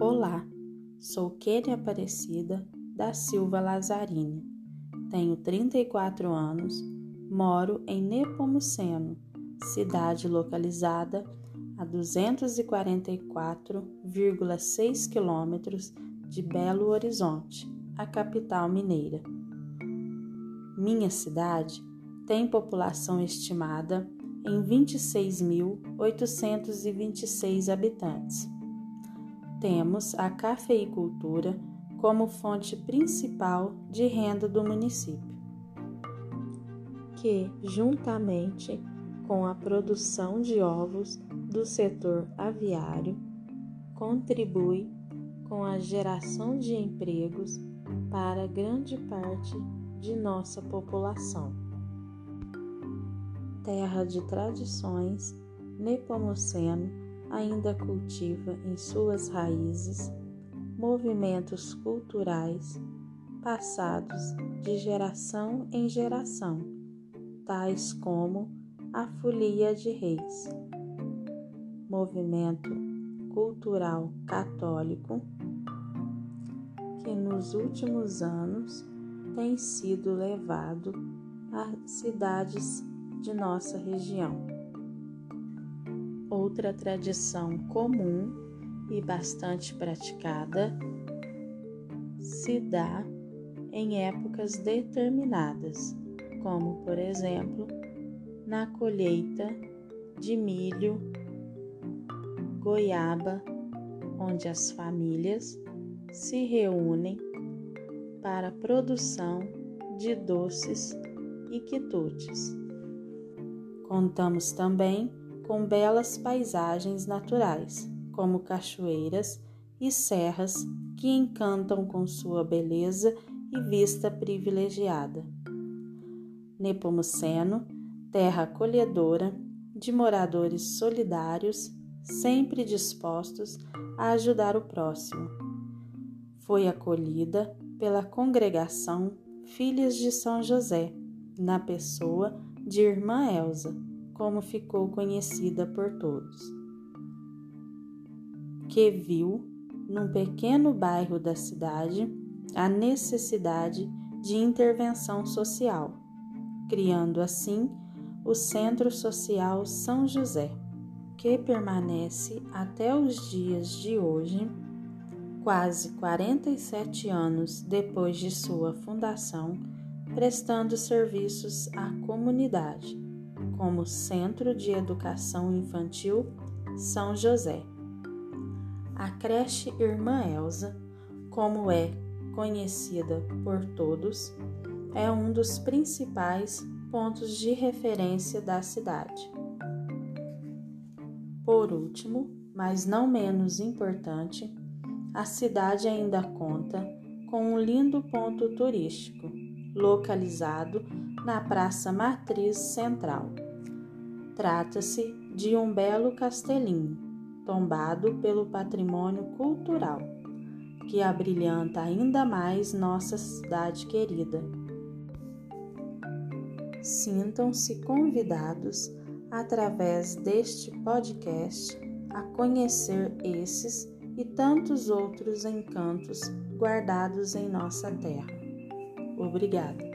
Olá, sou Kelly Aparecida da Silva Lazzarini. Tenho 34 anos, moro em Nepomuceno, cidade localizada a 244,6 quilômetros de Belo Horizonte, a capital mineira. Minha cidade tem população estimada em 26.826 habitantes. Temos a cafeicultura como fonte principal de renda do município, que, juntamente com a produção de ovos do setor aviário, contribui com a geração de empregos para grande parte de nossa população. Terra de tradições, Nepomuceno ainda cultiva em suas raízes movimentos culturais passados de geração em geração, tais como a Folia de Reis, movimento cultural católico que nos últimos anos tem sido levado a cidades de nossa região. Outra tradição comum e bastante praticada se dá em épocas determinadas, como por exemplo na colheita de milho, goiaba, onde as famílias se reúnem para a produção de doces e quitutes. Contamos também com belas paisagens naturais, como cachoeiras e serras que encantam com sua beleza e vista privilegiada. Nepomuceno, terra acolhedora, de moradores solidários, sempre dispostos a ajudar o próximo. Foi acolhida pela congregação Filhas de São José, na pessoa de Irmã Elsa, como ficou conhecida por todos, que viu, num pequeno bairro da cidade, a necessidade de intervenção social, criando assim o Centro Social São José, que permanece até os dias de hoje, quase 47 anos depois de sua fundação prestando serviços à comunidade, como Centro de Educação Infantil São José. A creche Irmã Elsa, como é conhecida por todos, é um dos principais pontos de referência da cidade. Por último, mas não menos importante, a cidade ainda conta com um lindo ponto turístico, localizado na Praça Matriz Central. Trata-se de um belo castelinho, tombado pelo patrimônio cultural, que abrilhanta ainda mais nossa cidade querida. Sintam-se convidados, através deste podcast, a conhecer esses e tantos outros encantos guardados em nossa terra. Obrigada.